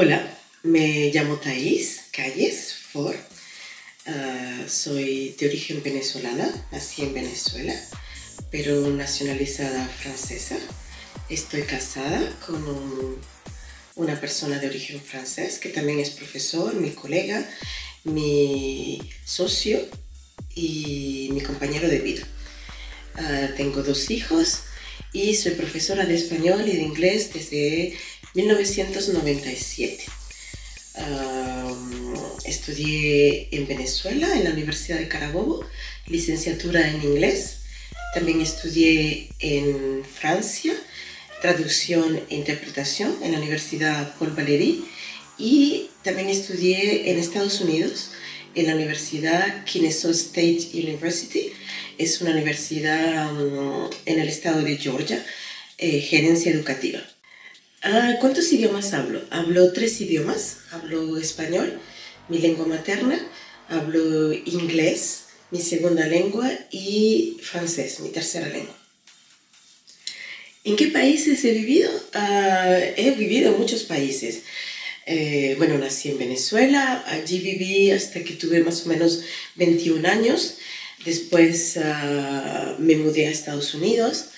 Hola, me llamo Thais Calles Ford. Ah, soy de origen venezolana, nací en Venezuela, pero nacionalizada francesa. Estoy casada con una persona de origen francés que también es profesor, mi colega, mi socio y mi compañero de vida. Ah, tengo dos hijos y soy profesora de español y de inglés desde 1997. estudié en Venezuela, en la Universidad de Carabobo, licenciatura en inglés. También estudié en Francia, traducción e interpretación en la Universidad Paul Valéry. Y también estudié en Estados Unidos, en la Universidad Kennesaw State University. Es una universidad en el estado de Georgia, eh, gerencia educativa. Ah, ¿Cuántos idiomas hablo? Hablo tres idiomas. Hablo español, mi lengua materna, hablo inglés, mi segunda lengua, y francés, mi tercera lengua. ¿En qué países he vivido? Ah, he vivido en muchos países. Eh, bueno, nací en Venezuela, allí viví hasta que tuve más o menos 21 años. Después ah, me mudé a Estados Unidos.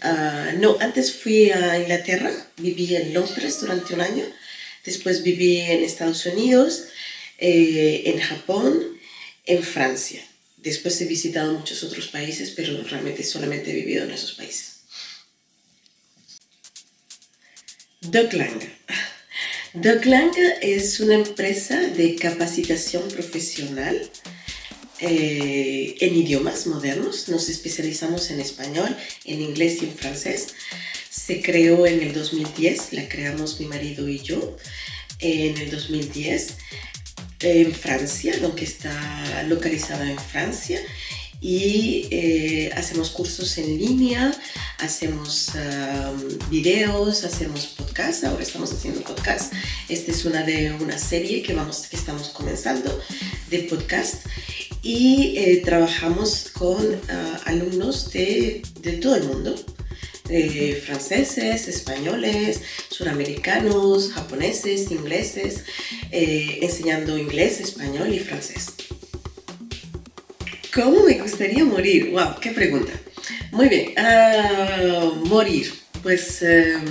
Ah, no, antes fui a Inglaterra, viví en Londres durante un año, después viví en Estados Unidos, eh, en Japón, en Francia. Después he visitado muchos otros países, pero realmente solamente he vivido en esos países. Lang. Lang es una empresa de capacitación profesional eh, en idiomas modernos. Nos especializamos en español, en inglés y en francés. Se creó en el 2010, la creamos mi marido y yo en el 2010 en Francia, aunque está localizada en Francia y eh, hacemos cursos en línea, hacemos videos, hacemos podcasts, ahora estamos haciendo podcasts. Esta es una de una serie que, vamos, que estamos comenzando de podcast y eh, trabajamos con ah, alumnos de, de, todo el mundo, franceses, españoles, suramericanos, japoneses, ingleses, eh, enseñando inglés, español y francés. ¿Cómo me gustaría morir? ¡Wow! ¡Qué pregunta! Muy bien, ah, morir. Pues em,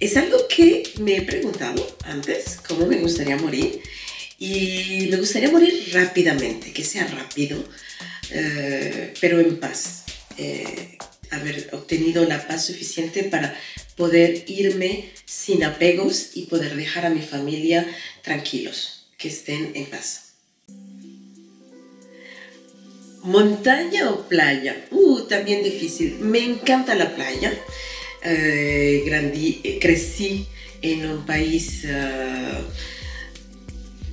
es algo que me he preguntado antes, cómo me gustaría morir. Y me gustaría morir rápidamente, que sea rápido, eh, pero en paz. Eh, haber obtenido la paz suficiente para poder irme sin apegos y poder dejar a mi familia tranquilos, que estén en paz. ¿Montaña o playa? Uh, también difícil. Me encanta la playa. Eh, eh, crecí en un país, uh,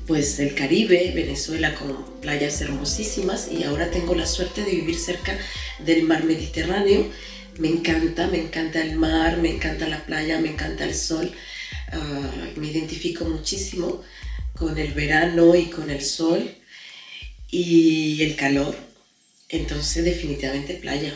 pues el Caribe, Venezuela, con playas hermosísimas y ahora tengo la suerte de vivir cerca del mar Mediterráneo. Me encanta, me encanta el mar, me encanta la playa, me encanta el sol. Uh, me identifico muchísimo con el verano y con el sol y el calor. Entonces definitivamente playa.